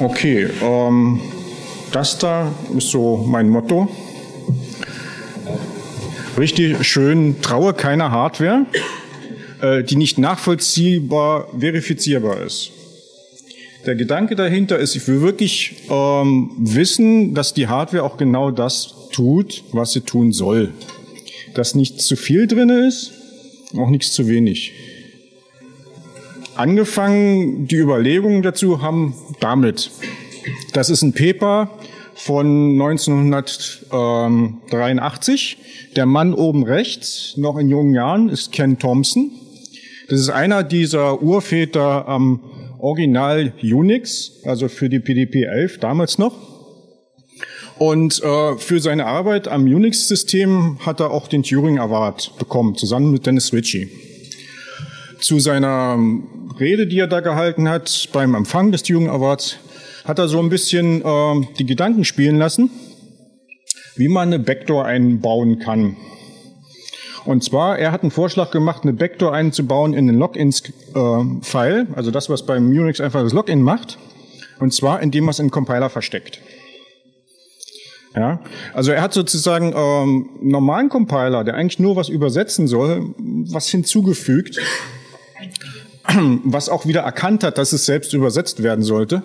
Okay, ähm, das da ist so mein Motto. Richtig schön, traue keiner Hardware, äh, die nicht nachvollziehbar verifizierbar ist. Der Gedanke dahinter ist, ich will wirklich ähm, wissen, dass die Hardware auch genau das tut, was sie tun soll. Dass nicht zu viel drin ist, auch nichts zu wenig. Angefangen, die Überlegungen dazu haben damit. Das ist ein Paper von 1983. Der Mann oben rechts, noch in jungen Jahren, ist Ken Thompson. Das ist einer dieser Urväter am Original Unix, also für die PDP 11 damals noch. Und äh, für seine Arbeit am Unix-System hat er auch den Turing Award bekommen, zusammen mit Dennis Ritchie. Zu seiner Rede, die er da gehalten hat beim Empfang des Turing Awards, hat er so ein bisschen äh, die Gedanken spielen lassen, wie man eine Backdoor einbauen kann. Und zwar, er hat einen Vorschlag gemacht, eine Backdoor einzubauen in den Login-File, äh, also das, was beim Unix einfach das Login macht, und zwar, indem man es in Compiler versteckt. Ja, also er hat sozusagen ähm, normalen Compiler, der eigentlich nur was übersetzen soll, was hinzugefügt, was auch wieder erkannt hat, dass es selbst übersetzt werden sollte,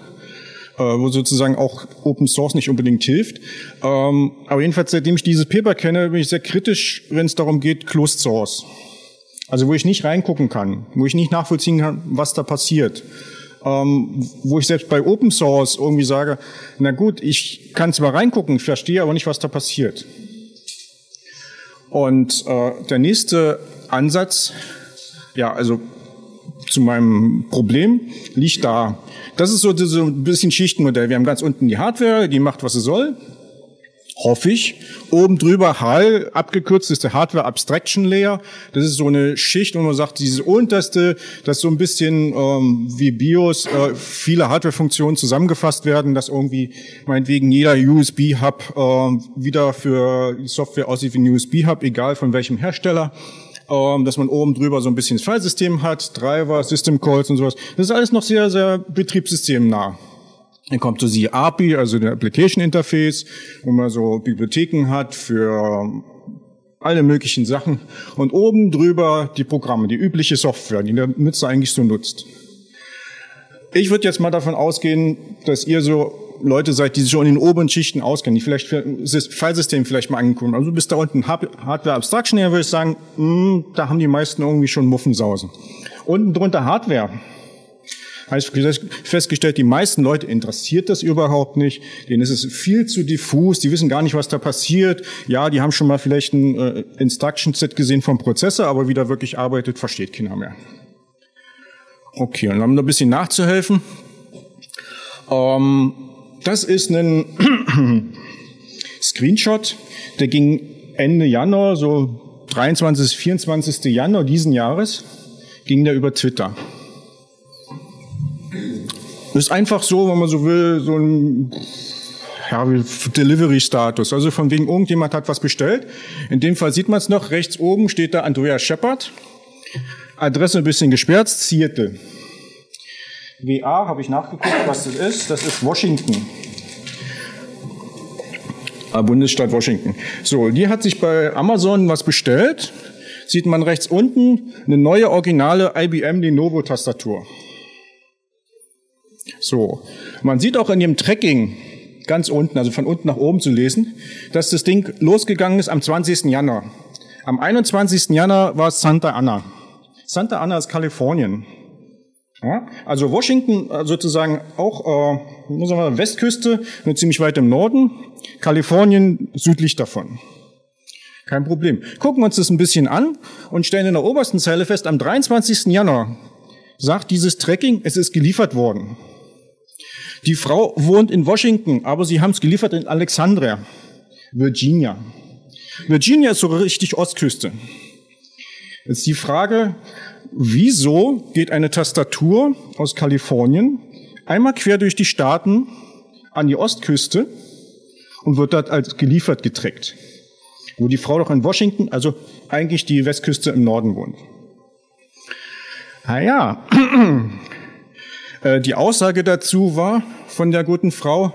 äh, wo sozusagen auch Open Source nicht unbedingt hilft. Ähm, aber jedenfalls, seitdem ich dieses Paper kenne, bin ich sehr kritisch, wenn es darum geht, Closed Source. Also wo ich nicht reingucken kann, wo ich nicht nachvollziehen kann, was da passiert ähm, wo ich selbst bei Open Source irgendwie sage, na gut, ich kann zwar reingucken, verstehe aber nicht, was da passiert. Und äh, der nächste Ansatz, ja, also zu meinem Problem liegt da. Das ist so, so ein bisschen Schichtenmodell. Wir haben ganz unten die Hardware, die macht, was sie soll hoffe ich. Oben drüber HAL, abgekürzt ist der Hardware Abstraction Layer. Das ist so eine Schicht, wo man sagt, dieses unterste, das so ein bisschen ähm, wie BIOS, äh, viele Hardware-Funktionen zusammengefasst werden, dass irgendwie meinetwegen jeder USB-Hub äh, wieder für Software aussieht wie ein USB-Hub, egal von welchem Hersteller ähm, dass man oben drüber so ein bisschen das Filesystem hat, Driver, System Calls und sowas. Das ist alles noch sehr, sehr betriebssystemnah. Dann kommt so die API, also der Application Interface, wo man so Bibliotheken hat für alle möglichen Sachen. Und oben drüber die Programme, die übliche Software, die der Nutzer eigentlich so nutzt. Ich würde jetzt mal davon ausgehen, dass ihr so Leute seid, die sich schon in den oberen Schichten auskennen, die vielleicht das Filesystem vielleicht mal angucken. Also bis da unten Hardware Abstraction würde ich sagen, mh, hm, da haben die meisten irgendwie schon Muffensausen. Unten drunter Hardware habe ich festgestellt, die meisten Leute interessiert das überhaupt nicht. Denen ist es viel zu diffus, die wissen gar nicht, was da passiert. Ja, die haben schon mal vielleicht ein äh, Instruction-Set gesehen vom Prozessor, aber wie da wirklich arbeitet, versteht keiner mehr. Okay, und um ein bisschen nachzuhelfen. Ähm, das ist ein Screenshot, der ging Ende Januar, so 23. 24. Januar diesen Jahres, ging der über Twitter. Das ist einfach so, wenn man so will, so ein ja, Delivery-Status. Also von wegen irgendjemand hat was bestellt. In dem Fall sieht man es noch. Rechts oben steht da Andrea Shepard. Adresse ein bisschen gesperrt. Seattle. WA habe ich nachgeguckt, was das ist. Das ist Washington. Ah, Bundesstaat Washington. So, die hat sich bei Amazon was bestellt. Sieht man rechts unten eine neue originale IBM Lenovo-Tastatur. So, man sieht auch in dem Tracking ganz unten, also von unten nach oben zu lesen, dass das Ding losgegangen ist am 20. Januar. Am 21. Januar war es Santa Ana. Santa Ana ist Kalifornien. Ja, also Washington äh, sozusagen auch äh, Westküste, nur ziemlich weit im Norden, Kalifornien südlich davon. Kein Problem. Gucken wir uns das ein bisschen an und stellen in der obersten Zeile fest, am 23. Januar sagt dieses Tracking, es ist geliefert worden. Die Frau wohnt in Washington, aber sie haben es geliefert in Alexandria, Virginia. Virginia ist so richtig Ostküste. Jetzt die Frage, wieso geht eine Tastatur aus Kalifornien einmal quer durch die Staaten an die Ostküste und wird dort als geliefert getrackt? Wo die Frau doch in Washington, also eigentlich die Westküste im Norden wohnt. Ah ja, äh, die Aussage dazu war von der guten Frau.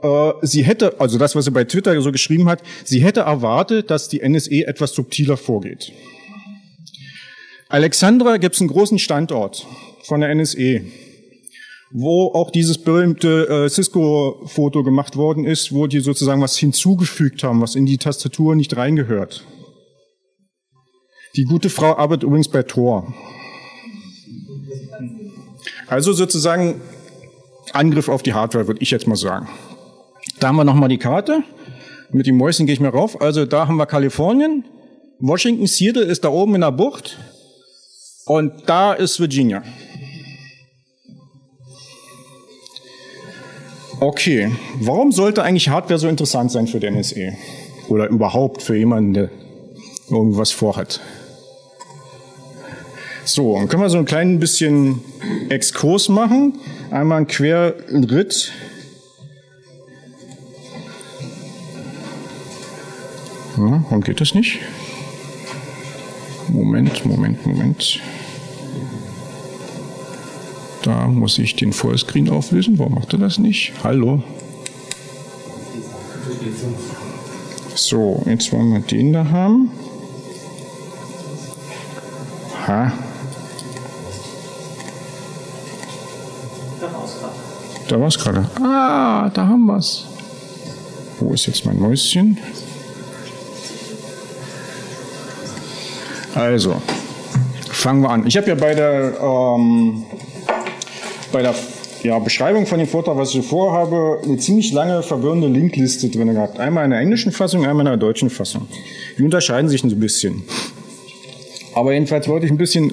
Äh, sie hätte, also das, was sie bei Twitter so geschrieben hat, sie hätte erwartet, dass die NSE etwas subtiler vorgeht. Alexandra gibt es einen großen Standort von der NSE, wo auch dieses berühmte äh, Cisco-Foto gemacht worden ist, wo die sozusagen was hinzugefügt haben, was in die Tastatur nicht reingehört. Die gute Frau arbeitet übrigens bei Tor. Also sozusagen Angriff auf die Hardware, würde ich jetzt mal sagen. Da haben wir nochmal die Karte. Mit dem Mäuschen gehe ich mal rauf. Also da haben wir Kalifornien. Washington Seattle ist da oben in der Bucht. Und da ist Virginia. Okay, warum sollte eigentlich Hardware so interessant sein für den NSE? Oder überhaupt für jemanden, der irgendwas vorhat? So, dann können wir so ein klein bisschen Exkurs machen. Einmal ein Querritt. Ja, warum geht das nicht? Moment, Moment, Moment. Da muss ich den Vollscreen auflösen. Warum macht er das nicht? Hallo. So, jetzt wollen wir den da haben. Ha. Da war es gerade. Ah, da haben wir es. Wo ist jetzt mein Mäuschen? Also, fangen wir an. Ich habe ja bei der ähm, bei der ja, Beschreibung von dem Vortrag, was ich vorhabe, eine ziemlich lange verwirrende Linkliste drin gehabt. Einmal in der englischen Fassung, einmal in der deutschen Fassung. Die unterscheiden sich ein bisschen. Aber jedenfalls wollte ich ein bisschen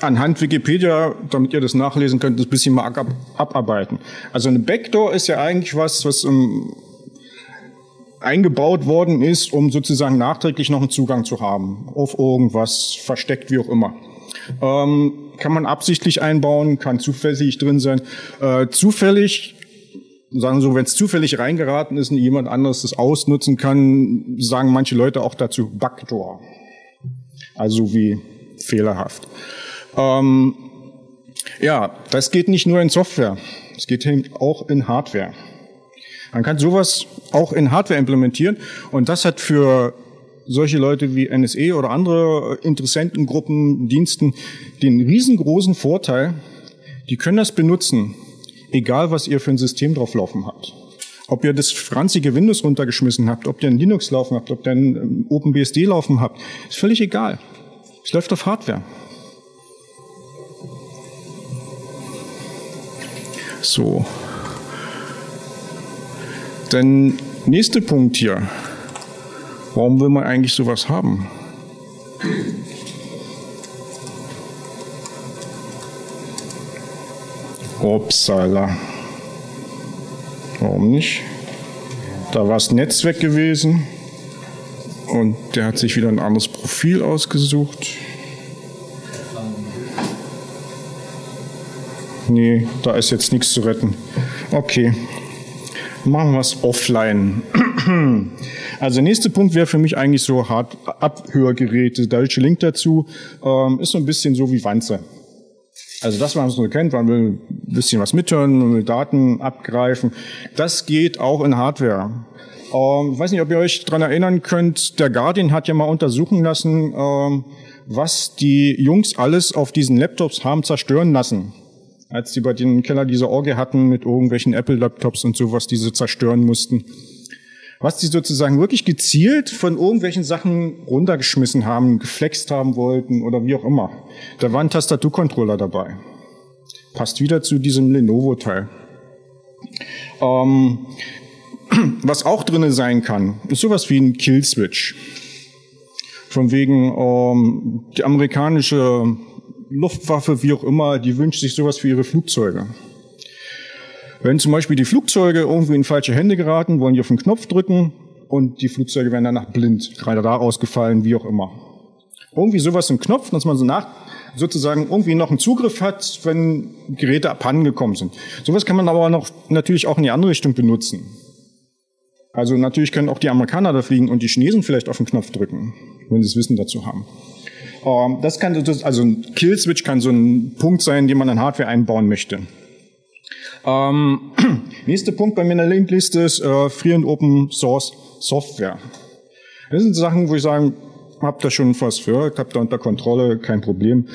anhand Wikipedia, damit ihr das nachlesen könnt, ein bisschen mal ab, abarbeiten. Also eine Backdoor ist ja eigentlich was, was um, ähm, eingebaut worden ist, um sozusagen nachträglich noch einen Zugang zu haben. Auf irgendwas, versteckt, wie auch immer. Ähm, kann man absichtlich einbauen, kann zufällig drin sein. Äh, zufällig, sagen so, wenn es zufällig reingeraten ist und jemand anderes das ausnutzen kann, sagen manche Leute auch dazu Backdoor. Also wie fehlerhaft. Ähm, ja, das geht nicht nur in Software, es geht auch in Hardware. Man kann sowas auch in Hardware implementieren und das hat für solche Leute wie NSE oder andere Interessentengruppen, Diensten den riesengroßen Vorteil, die können das benutzen, egal was ihr für ein System drauf laufen habt. Ob ihr das franzige Windows runtergeschmissen habt, ob ihr ein Linux laufen habt, ob ihr ein ähm, OpenBSD laufen habt, ist völlig egal. Es läuft auf Hardware. So. Dann nächster Punkt hier. Warum will man eigentlich sowas haben? Upsala. Warum nicht? Da war das Netz weg gewesen und der hat sich wieder ein anderes Profil ausgesucht. Nee, da ist jetzt nichts zu retten. Okay, machen wir es offline. Also nächster Punkt wäre für mich eigentlich so hart Abhörgeräte. Der deutsche Link dazu ähm, ist so ein bisschen so wie Wanze. Also das, was man so kennt, man will ein bisschen was mithören, man will Daten abgreifen. Das geht auch in Hardware. Ähm, ich weiß nicht, ob ihr euch dran erinnern könnt, der Guardian hat ja mal untersuchen lassen, ähm, was die Jungs alles auf diesen Laptops haben zerstören lassen als die bei den Keller diese Orgie hatten mit irgendwelchen Apple-Laptops und sowas, die sie zerstören mussten was die sozusagen wirklich gezielt von irgendwelchen Sachen runtergeschmissen haben, geflext haben wollten oder wie auch immer. Da war ein Tastaturcontroller dabei. Passt wieder zu diesem Lenovo-Teil. Ähm, was auch drinne sein kann, ist sowas wie ein Killswitch. Von wegen ähm, die amerikanische Luftwaffe, wie auch immer, die wünscht sich sowas für ihre Flugzeuge. Wenn zum Beispiel die Flugzeuge irgendwie in falsche Hände geraten, wollen die auf den Knopf drücken und die Flugzeuge werden danach blind, gerade da ausgefallen, wie auch immer. Irgendwie sowas im Knopf, dass man so nach, sozusagen irgendwie noch einen Zugriff hat, wenn Geräte abhandengekommen sind. Sowas kann man aber noch natürlich auch in die andere Richtung benutzen. Also natürlich können auch die Amerikaner da fliegen und die Chinesen vielleicht auf den Knopf drücken, wenn sie das Wissen dazu haben. Ähm, das kann, also ein Killswitch kann so ein Punkt sein, den man in Hardware einbauen möchte. Ähm, nächster Punkt bei mir in der Linkliste ist äh, Free und Open Source Software. Das sind Sachen, wo ich sagen, habt da schon was für, habt da unter Kontrolle, kein Problem.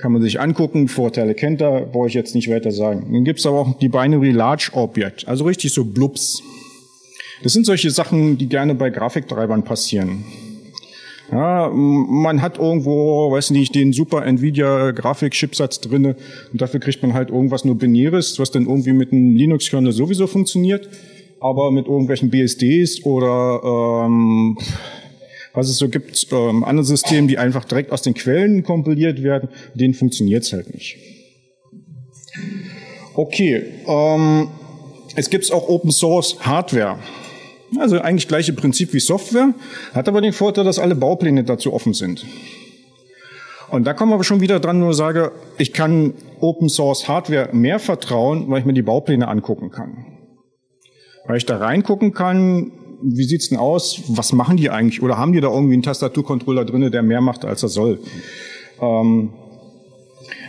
Kann man sich angucken, Vorteile kennt er, brauche ich jetzt nicht weiter sagen. Dann gibt's aber auch die Binary Large Object, also richtig so Blubs. Das sind solche Sachen, die gerne bei Grafiktreibern passieren. Ja, man hat irgendwo, weiß nicht, den super Nvidia Grafikchipsatz drinne und dafür kriegt man halt irgendwas nur Binäres, was dann irgendwie mit einem Linux-Kernel sowieso funktioniert, aber mit irgendwelchen BSDs oder ähm, was es so gibt, ähm, andere Systeme, die einfach direkt aus den Quellen kompiliert werden, denen funktioniert es halt nicht. Okay, ähm, es gibt auch Open Source Hardware. Also eigentlich gleiche Prinzip wie Software, hat aber den Vorteil, dass alle Baupläne dazu offen sind. Und da kommen wir schon wieder dran, nur sage, ich kann Open Source Hardware mehr vertrauen, weil ich mir die Baupläne angucken kann. Weil ich da reingucken kann, wie sieht's denn aus, was machen die eigentlich? Oder haben die da irgendwie einen Tastaturcontroller drinne, der mehr macht, als er soll? Ähm,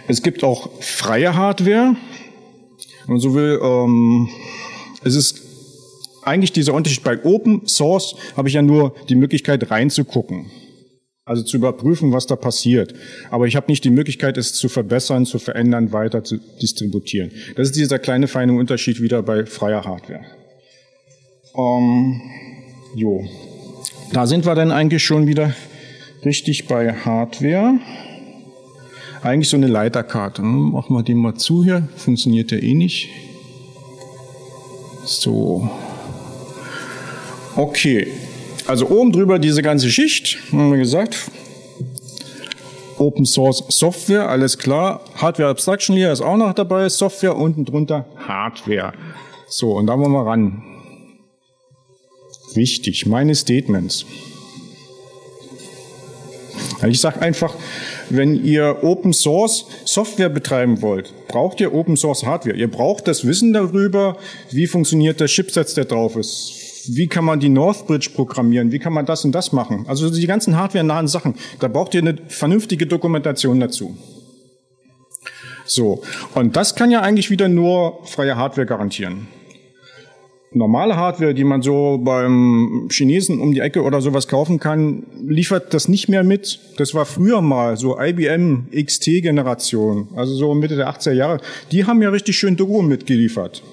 es gibt auch freie Hardware. Und so will, ähm, es ist eigentlich dieser Unterschied bei Open Source habe ich ja nur die Möglichkeit reinzugucken. Also zu überprüfen, was da passiert. Aber ich habe nicht die Möglichkeit, es zu verbessern, zu verändern, weiter zu distributieren. Das ist dieser kleine feine Unterschied wieder bei freier Hardware. Ähm, jo. Da sind wir dann eigentlich schon wieder richtig bei Hardware. Eigentlich so eine Leiterkarte. Machen wir den mal zu hier. Funktioniert ja eh nicht. So. Okay, also oben drüber diese ganze Schicht, haben wir gesagt. Open Source Software, alles klar. Hardware Abstraction Layer ist auch noch dabei. Software unten drunter Hardware. So, und da wollen wir ran. Wichtig, meine Statements. Ich sage einfach, wenn ihr Open Source Software betreiben wollt, braucht ihr Open Source Hardware. Ihr braucht das Wissen darüber, wie funktioniert der Chipsatz, der drauf ist wie kann man die Northbridge programmieren, wie kann man das und das machen. Also die ganzen hardware-nahen Sachen, da braucht ihr eine vernünftige Dokumentation dazu. So, und das kann ja eigentlich wieder nur freie Hardware garantieren. Normale Hardware, die man so beim Chinesen um die Ecke oder sowas kaufen kann, liefert das nicht mehr mit. Das war früher mal so IBM XT-Generation, also so Mitte der 80er Jahre. Die haben ja richtig schön Doku mitgeliefert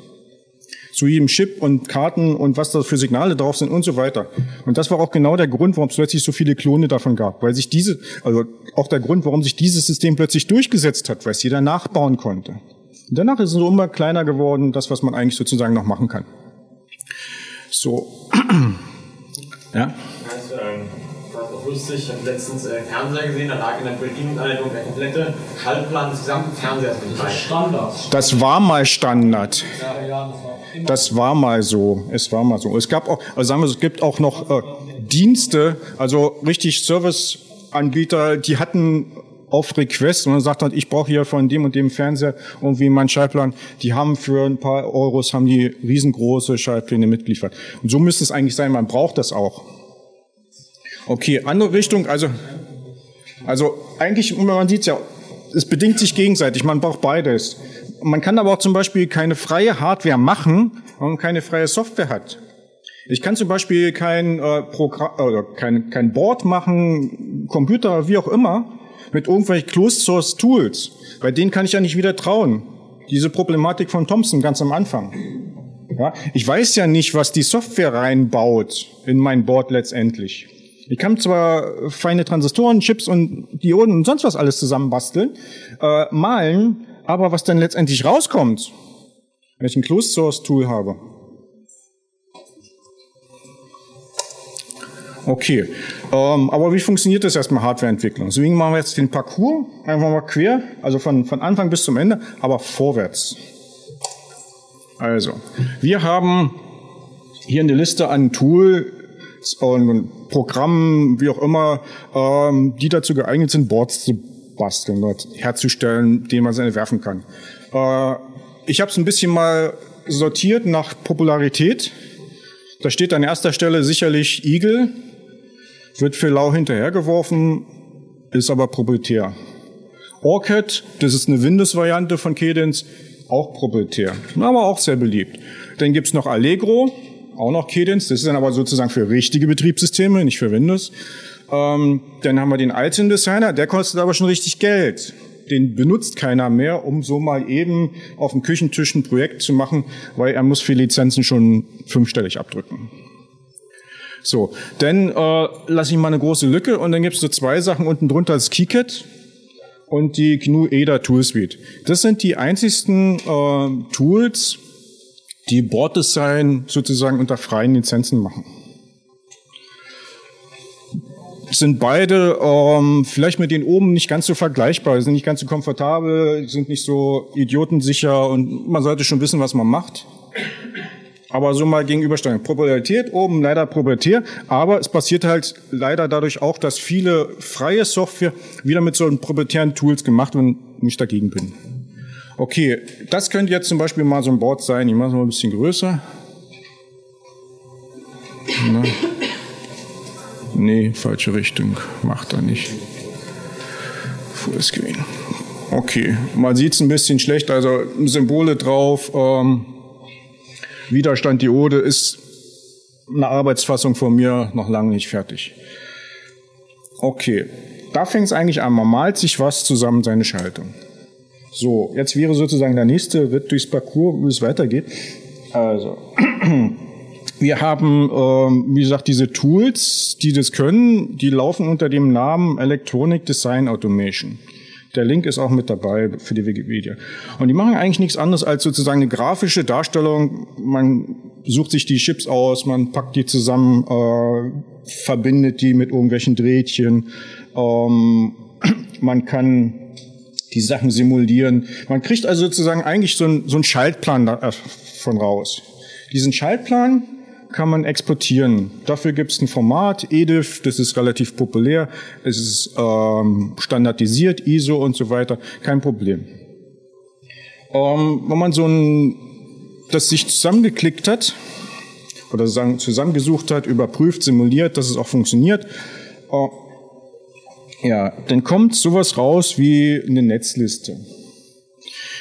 zu jedem Chip und Karten und was da für Signale drauf sind und so weiter. Und das war auch genau der Grund, warum es plötzlich so viele Klone davon gab, weil sich diese, also auch der Grund, warum sich dieses System plötzlich durchgesetzt hat, weil es jeder nachbauen konnte. Und danach ist es so immer kleiner geworden, das, was man eigentlich sozusagen noch machen kann. So. ja lustig, ich habe letztens äh, Fernseher gesehen, da lag in der Bedienungsanleitung der komplette Schaltplan des gesamten Fernsehers mit bei. Standard. Das war mal Standard. Ja, ja, das war mal so. Es war mal so. Es gab auch, also sagen wir, es gibt auch noch äh, Dienste, also richtig Serviceanbieter, die hatten auf Request und dann sagt halt, ich brauche hier von dem und dem Fernseher irgendwie meinen Schaltplan. Die haben für ein paar Euros haben die riesengroße Schaltpläne mitgeliefert. Und so müsste es eigentlich sein. Man braucht das auch. Okay, andere Richtung, also, also eigentlich, man sieht ja, es bedingt sich gegenseitig, man braucht beides. Man kann aber auch zum Beispiel keine freie Hardware machen, wenn man keine freie Software hat. Ich kann zum Beispiel kein, äh, Programm, oder kein, kein Board machen, Computer, wie auch immer, mit irgendwelchen Closed Source Tools. Bei denen kann ich ja nicht wieder trauen. Diese Problematik von Thompson ganz am Anfang. Ja, ich weiß ja nicht, was die Software reinbaut in mein Board letztendlich. Ich kann zwar feine Transistoren, Chips und Dioden und sonst was alles zusammenbasteln, äh, malen, aber was dann letztendlich rauskommt, wenn ich ein Closed Source Tool habe. Okay, ähm, aber wie funktioniert das erstmal Hardwareentwicklung? Deswegen machen wir jetzt den Parcours einfach mal quer, also von, von Anfang bis zum Ende, aber vorwärts. Also, wir haben hier eine Liste an Tool, und Programmen, wie auch immer, ähm, die dazu geeignet sind, Boards zu basteln, herzustellen, denen man seine werfen kann. Äh, ich habe es ein bisschen mal sortiert nach Popularität. Da steht an erster Stelle sicherlich Eagle, wird für lau hinterhergeworfen, ist aber proprietär. Orchid, das ist eine Windows-Variante von Cadence, auch proprietär, aber auch sehr beliebt. Dann gibt's noch Allegro, auch noch Cadence, das ist dann aber sozusagen für richtige Betriebssysteme, nicht für Windows. Ähm, dann haben wir den Alten Designer, der kostet aber schon richtig Geld. Den benutzt keiner mehr, um so mal eben auf dem Küchentisch ein Projekt zu machen, weil er muss für Lizenzen schon fünfstellig abdrücken. So, dann äh, lasse ich mal eine große Lücke und dann gibt es so zwei Sachen unten drunter, das KiCad und die GNU EDA Tool Suite. Das sind die einzigsten äh, Tools, die Borddesign sozusagen unter freien Lizenzen machen. Sind beide ähm, vielleicht mit den oben nicht ganz so vergleichbar, sind nicht ganz so komfortabel, sind nicht so idiotensicher und man sollte schon wissen, was man macht. Aber so mal gegenüberstellen. Popularität oben leider proprietär, aber es passiert halt leider dadurch auch, dass viele freie Software wieder mit so proprietären Tools gemacht werden und ich dagegen bin. Okay, das könnte jetzt zum Beispiel mal so ein Board sein. Ich mache es mal ein bisschen größer. Na. Nee, falsche Richtung. Macht er nicht. Fullscreen. Okay, man sieht es ein bisschen schlecht, also Symbole drauf. Ähm, Widerstand Diode ist eine Arbeitsfassung von mir noch lange nicht fertig. Okay, da fängt es eigentlich an. Man malt sich was zusammen, seine Schaltung. So, jetzt wäre sozusagen der nächste Ritt durchs Parcours, wie es weitergeht. Also, wir haben, ähm, wie gesagt, diese Tools, die das können, die laufen unter dem Namen Electronic Design Automation. Der Link ist auch mit dabei für die Wikipedia. Und die machen eigentlich nichts anderes als sozusagen eine grafische Darstellung. Man sucht sich die Chips aus, man packt die zusammen, äh, verbindet die mit irgendwelchen Drähtchen. Ähm, man kann die Sachen simulieren. Man kriegt also sozusagen eigentlich so, ein, so einen Schaltplan davon äh, raus. Diesen Schaltplan kann man exportieren. Dafür gibt es ein Format, EDIF, das ist relativ populär, es ist ähm, standardisiert, ISO und so weiter, kein Problem. Ähm, wenn man so ein, das sich zusammengeklickt hat, oder sagen, zusammengesucht hat, überprüft, simuliert, dass es auch funktioniert, äh, ja, dann kommt sowas raus wie eine Netzliste.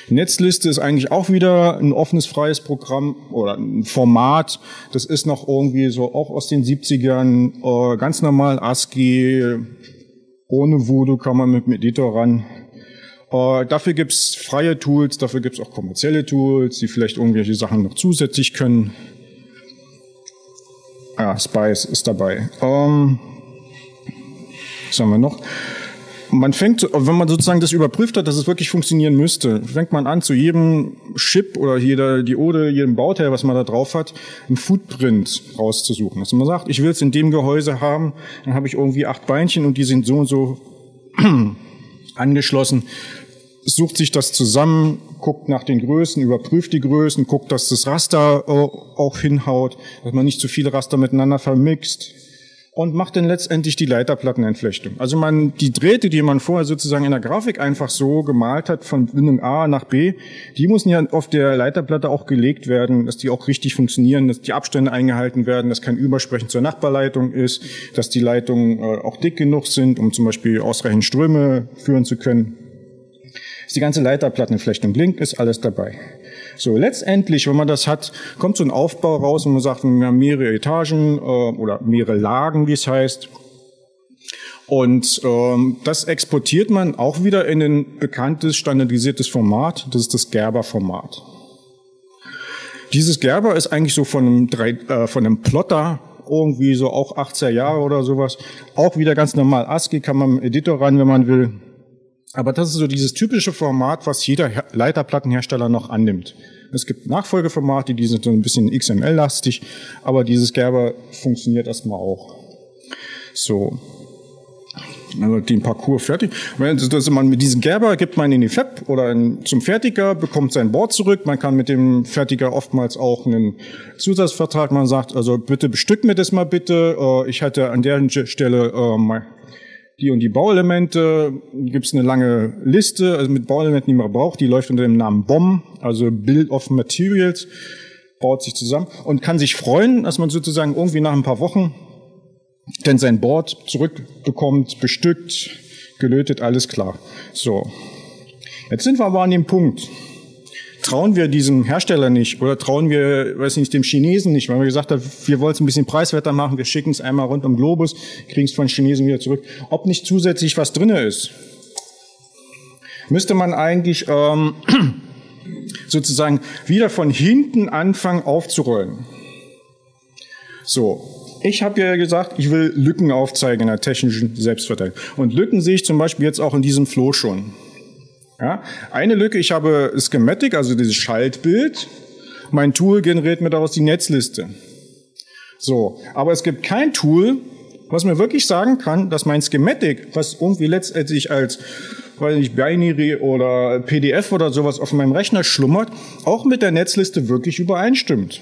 Netzliste ist eigentlich auch wieder ein offenes, freies Programm oder ein Format. Das ist noch irgendwie so auch aus den 70ern, äh, ganz normal ASCII, ohne Voodoo kann man mit Editor ran. Äh, dafür gibt's freie Tools, dafür gibt's auch kommerzielle Tools, die vielleicht irgendwelche Sachen noch zusätzlich können. Ja, Spice ist dabei. Ähm, was haben wir noch? man fängt, wenn man sozusagen das überprüft hat, dass es wirklich funktionieren müsste, fängt man an, zu jedem Chip oder jeder Diode, jedem Bauteil, was man da drauf hat, einen Footprint rauszusuchen. Dass man sagt, ich will es in dem Gehäuse haben, dann habe ich irgendwie acht Beinchen und die sind so und so angeschlossen, sucht sich das zusammen, guckt nach den Größen, überprüft die Größen, guckt, dass das Raster auch hinhaut, dass man nicht zu viele Raster miteinander vermixt und macht dann letztendlich die Leiterplattenentflechtung. Also man, die Drähte, die man vorher sozusagen in der Grafik einfach so gemalt hat, von Bindung A nach B, die müssen ja auf der Leiterplatte auch gelegt werden, dass die auch richtig funktionieren, dass die Abstände eingehalten werden, dass kein Übersprechen zur Nachbarleitung ist, dass die Leitungen äh, auch dick genug sind, um zum Beispiel ausreichend Ströme führen zu können. Ist die ganze Leiterplattenentflechtung. Blink ist alles dabei. So, letztendlich, wenn man das hat, kommt so ein Aufbau raus und man sagt, wir haben mehrere Etagen äh, oder mehrere Lagen, wie es heißt. Und ähm, das exportiert man auch wieder in ein bekanntes, standardisiertes Format. Das ist das Gerber-Format. Dieses Gerber ist eigentlich so von einem, drei, äh, von einem Plotter irgendwie so auch 80er Jahre oder sowas. Auch wieder ganz normal ASCII kann man im Editor ran, wenn man will. Aber das ist so dieses typische Format, was jeder Leiterplattenhersteller noch annimmt. Es gibt Nachfolgeformate, die sind so ein bisschen XML-lastig, aber dieses Gerber funktioniert erstmal auch. So. Also den Parcours fertig. Das man mit diesem Gerber gibt man in die Fab oder in, zum Fertiger, bekommt sein Board zurück. Man kann mit dem Fertiger oftmals auch einen Zusatzvertrag. Man sagt, also bitte bestück mir das mal bitte. Äh, ich hatte an der Stelle äh, die und die Bauelemente, gibt es eine lange Liste, also mit Bauelementen, die man braucht, die läuft unter dem Namen BOM, also Build of Materials, baut sich zusammen und kann sich freuen, dass man sozusagen irgendwie nach ein paar Wochen denn sein Board zurückbekommt, bestückt, gelötet, alles klar. So. Jetzt sind wir aber an dem Punkt. Trauen wir diesem Hersteller nicht oder trauen wir, weiß nicht, dem Chinesen nicht, weil wir gesagt haben, wir wollen es ein bisschen preiswerter machen, wir schicken es einmal rund um Globus, kriegen es von Chinesen wieder zurück. Ob nicht zusätzlich was drinne ist, müsste man eigentlich ähm, sozusagen wieder von hinten anfangen aufzurollen. So, ich habe ja gesagt, ich will Lücken aufzeigen in der technischen Selbstverteidigung. Und Lücken sehe ich zum Beispiel jetzt auch in diesem Flow schon. Ja, eine Lücke, ich habe Schematic, also dieses Schaltbild. Mein Tool generiert mir daraus die Netzliste. So, aber es gibt kein Tool, was mir wirklich sagen kann, dass mein Schematic, was irgendwie letztendlich als weiß nicht, Binary oder PDF oder sowas auf meinem Rechner schlummert, auch mit der Netzliste wirklich übereinstimmt.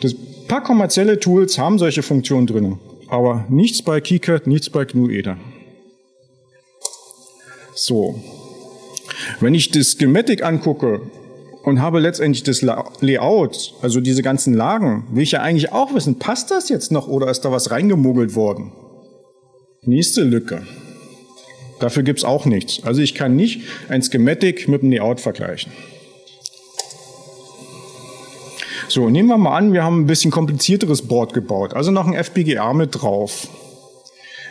Das paar kommerzielle Tools haben solche Funktionen drin, aber nichts bei KiCad, nichts bei GNU EDA. So. Wenn ich das Schematic angucke und habe letztendlich das Layout, also diese ganzen Lagen, will ich ja eigentlich auch wissen, passt das jetzt noch oder ist da was reingemogelt worden? Nächste Lücke. Dafür gibt's auch nichts. Also ich kann nicht ein Schematic mit einem Layout vergleichen. So, nehmen wir mal an, wir haben ein bisschen komplizierteres Board gebaut, also noch ein FPGA mit drauf.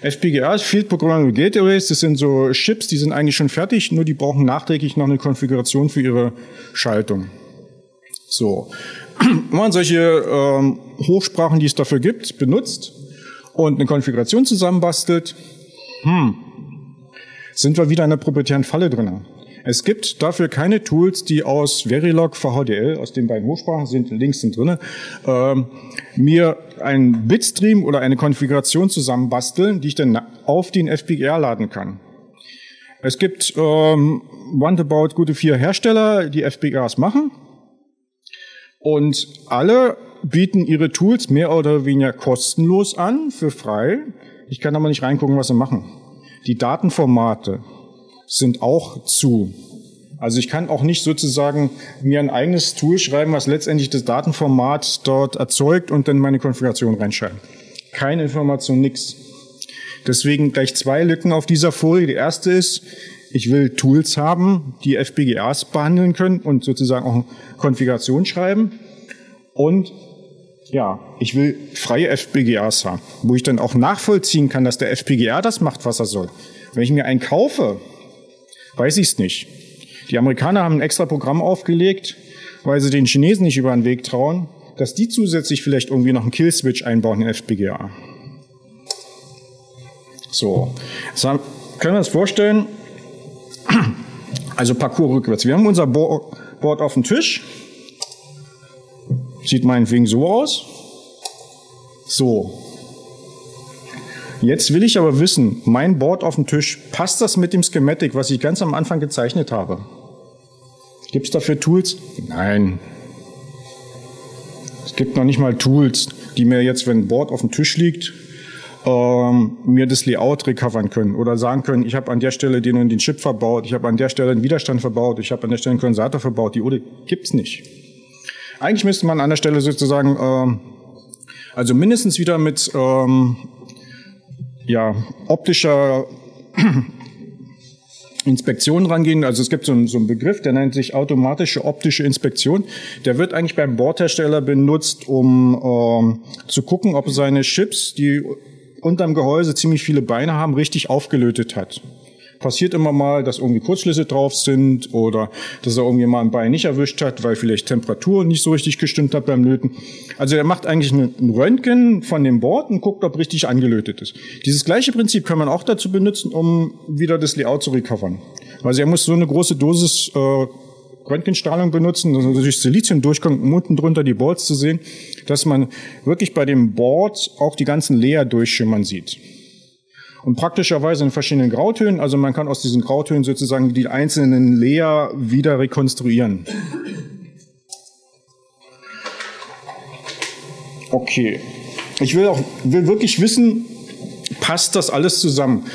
FPGA ist Field Programmable Gate Arrays, das sind so Chips, die sind eigentlich schon fertig, nur die brauchen nachträglich noch eine Konfiguration für ihre Schaltung. So, wenn man solche ähm, Hochsprachen, die es dafür gibt, benutzt und eine Konfiguration zusammenbastelt, hm, sind wir wieder in der proprietären Falle drin. Es gibt dafür keine Tools, die aus Verilog, VHDL, aus den beiden Hochsprachen sind, Links sind drin, ähm, mir einen Bitstream oder eine Konfiguration zusammenbasteln, die ich dann auf den FPGA laden kann. Es gibt ähm, roundabout gute vier Hersteller, die FPGAs machen. Und alle bieten ihre Tools mehr oder weniger kostenlos an, für frei. Ich kann aber nicht reingucken, was sie machen. Die Datenformate sind auch zu. Also ich kann auch nicht sozusagen mir ein eigenes Tool schreiben, was letztendlich das Datenformat dort erzeugt und dann meine Konfiguration reinschreiben. Keine Information, nix. Deswegen gleich zwei Lücken auf dieser Folie. Die erste ist, ich will Tools haben, die FPGAs behandeln können und sozusagen auch Konfiguration schreiben. Und ja, ich will freie FPGAs haben, wo ich dann auch nachvollziehen kann, dass der FPGA das macht, was er soll. Wenn ich mir einen kaufe, weiß ich es nicht. Die Amerikaner haben ein extra Programm aufgelegt, weil sie den Chinesen nicht über den Weg trauen, dass die zusätzlich vielleicht irgendwie noch einen Killswitch einbauen in FPGA. So, jetzt können wir uns vorstellen, also Parcours rückwärts. Wir haben unser Board auf dem Tisch. Sieht meinetwegen so aus. So. Jetzt will ich aber wissen, mein Board auf dem Tisch, passt das mit dem Schematic, was ich ganz am Anfang gezeichnet habe? Gibt es dafür Tools? Nein. Es gibt noch nicht mal Tools, die mir jetzt, wenn ein Board auf dem Tisch liegt, ähm, mir das Layout recovern können oder sagen können, ich habe an der Stelle den und den Chip verbaut, ich habe an der Stelle einen Widerstand verbaut, ich habe an der Stelle einen Kondensator verbaut. Die Ode gibt's nicht. Eigentlich müsste man an der Stelle sozusagen, ähm, also mindestens wieder mit ähm, ja, optischer Inspektion rangehen. Also es gibt so einen, so einen Begriff, der nennt sich automatische optische Inspektion. Der wird eigentlich beim Bordhersteller benutzt, um ähm, zu gucken, ob seine Chips, die unterm Gehäuse ziemlich viele Beine haben, richtig aufgelötet hat passiert immer mal, dass irgendwie Kurzschlüsse drauf sind oder dass er irgendwie mal ein Bein nicht erwischt hat, weil vielleicht Temperatur nicht so richtig gestimmt hat beim Löten. Also er macht eigentlich ein Röntgen von dem Board und guckt, ob richtig angelötet ist. Dieses gleiche Prinzip kann man auch dazu benutzen, um wieder das Layout zu recovern. Also er muss so eine große Dosis äh, Röntgenstrahlung benutzen, dass durch Silizium durchkommt, um unten drunter die Boards zu sehen, dass man wirklich bei dem Board auch die ganzen Layer durchschimmern sieht und praktischerweise in verschiedenen Grautönen. Also man kann aus diesen Grautönen sozusagen die einzelnen Layer wieder rekonstruieren. Okay. Ich will auch will wirklich wissen, passt das alles zusammen?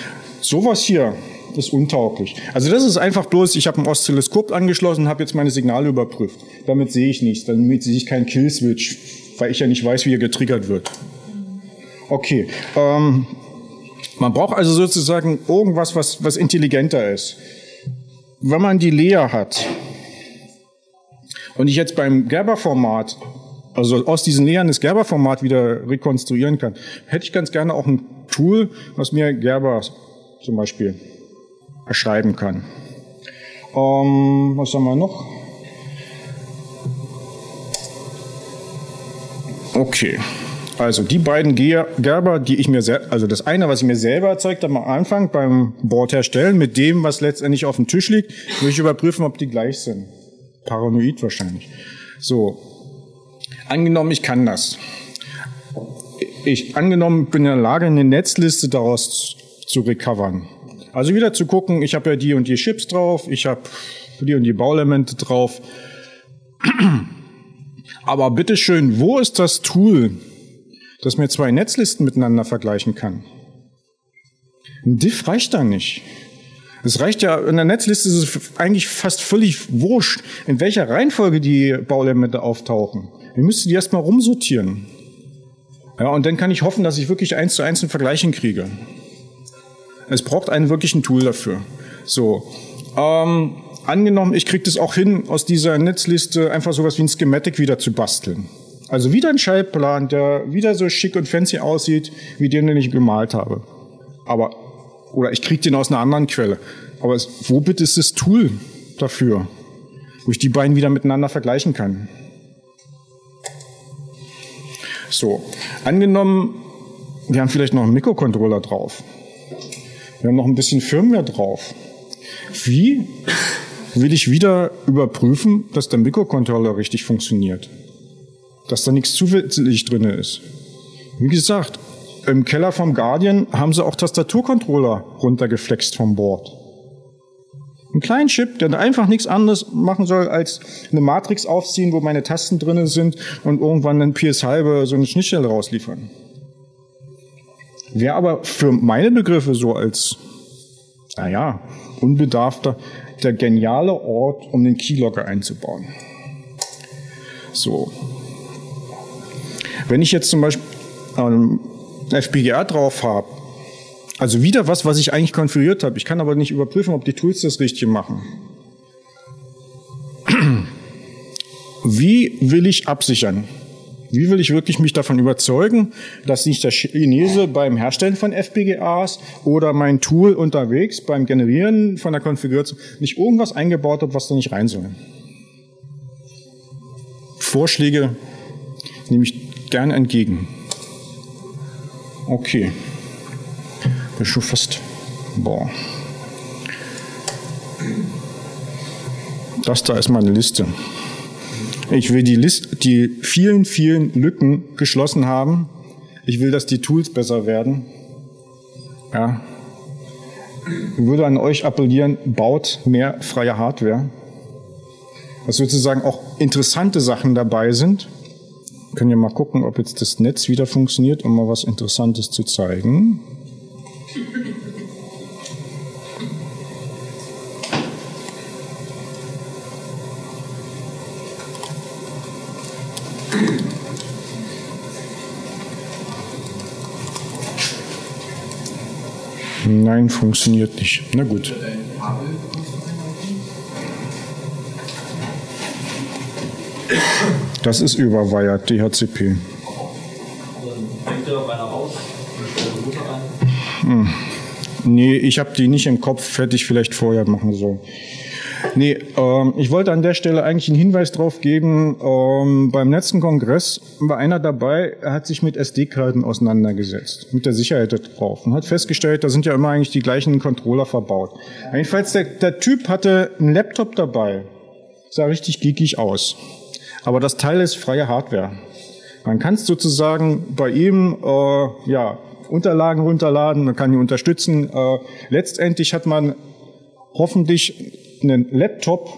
Sowas hier ist untauglich. Also das ist einfach bloß, ich habe ein Oszilloskop angeschlossen, habe jetzt meine Signale überprüft. Damit sehe ich nichts, damit sehe ich keinen Killswitch, weil ich ja nicht weiß, wie er getriggert wird. Okay, ähm, man braucht also sozusagen irgendwas, was, was intelligenter ist. Wenn man die Lea hat, und ich jetzt beim Gerber-Format, also aus diesen Layern das Gerber-Format wieder rekonstruieren kann, hätte ich ganz gerne auch ein Tool, was mir Gerber zum Beispiel erschreiben kann. Ähm, was haben wir noch? Okay. Also die beiden Gerber, die ich mir also das eine, was ich mir selber erzeugt habe am Anfang beim Board herstellen, mit dem, was letztendlich auf dem Tisch liegt, will ich überprüfen, ob die gleich sind. Paranoid wahrscheinlich. So. Angenommen, ich kann das. Ich, angenommen, bin in der Lage, eine Netzliste daraus zu recovern. Also wieder zu gucken, ich habe ja die und die Chips drauf, ich habe die und die Bauelemente drauf. Aber bitteschön, wo ist das Tool, das mir zwei Netzlisten miteinander vergleichen kann? Ein Diff reicht da nicht. Es reicht ja, in der Netzliste ist es eigentlich fast völlig wurscht, in welcher Reihenfolge die Bauelemente auftauchen. Wir müssen die erstmal rumsortieren. Ja, und dann kann ich hoffen, dass ich wirklich eins zu eins ein Vergleich hinkriege. Es braucht einen wirklichen Tool dafür. So. Ähm, angenommen, ich kriege das auch hin, aus dieser Netzliste einfach sowas wie ein Schematic wieder zu basteln. Also wieder ein Schaltplan, der wieder so schick und fancy aussieht, wie den, den ich gemalt habe. Aber, oder ich kriege den aus einer anderen Quelle. Aber es, wo bitte ist das Tool dafür, wo ich die beiden wieder miteinander vergleichen kann? So, angenommen, wir haben vielleicht noch einen Mikrocontroller drauf. Wir haben noch ein bisschen Firmware drauf. Wie will ich wieder überprüfen, dass der Mikrocontroller richtig funktioniert. Dass da nichts zusätzlich drin ist. Wie gesagt, im Keller vom Guardian haben sie auch Tastaturcontroller runtergeflext vom Board. Ein kleinen Chip, der einfach nichts anderes machen soll, als eine Matrix aufziehen, wo meine Tasten drin sind und irgendwann ein PS halbe so eine Schnittstelle rausliefern. Wäre aber für meine Begriffe so als, naja, unbedarfter der geniale Ort, um den Keylogger einzubauen. So. Wenn ich jetzt zum Beispiel ähm, FPGA drauf habe, also wieder was, was ich eigentlich konfiguriert habe, ich kann aber nicht überprüfen, ob die Tools das Richtige machen. Wie will ich absichern? Wie will ich wirklich mich davon überzeugen, dass nicht der Chinese beim Herstellen von FPGAs oder mein Tool unterwegs beim Generieren von der Konfiguration nicht irgendwas eingebaut hat, was da nicht rein soll? Vorschläge nehme ich gern entgegen. Okay. Bin schon fast. Boah. Das da ist meine Liste. Ich will die, List, die vielen, vielen Lücken geschlossen haben. Ich will, dass die Tools besser werden. Ja. Ich würde an euch appellieren, baut mehr freie Hardware. Dass sozusagen auch interessante Sachen dabei sind. Können ja mal gucken, ob jetzt das Netz wieder funktioniert, um mal was Interessantes zu zeigen. Nein, funktioniert nicht. Na gut. Das ist überwired, DHCP. Hm. Nee, ich habe die nicht im Kopf, hätte ich vielleicht vorher machen sollen. Nee, ähm, ich wollte an der Stelle eigentlich einen Hinweis drauf geben. Ähm, beim letzten Kongress war einer dabei, er hat sich mit SD-Karten auseinandergesetzt, mit der Sicherheit drauf und hat festgestellt, da sind ja immer eigentlich die gleichen Controller verbaut. Jedenfalls, der, der Typ hatte einen Laptop dabei, sah richtig geekig aus. Aber das Teil ist freie Hardware. Man kann sozusagen bei ihm, äh, ja, Unterlagen runterladen, man kann ihn unterstützen. Äh, letztendlich hat man hoffentlich einen Laptop,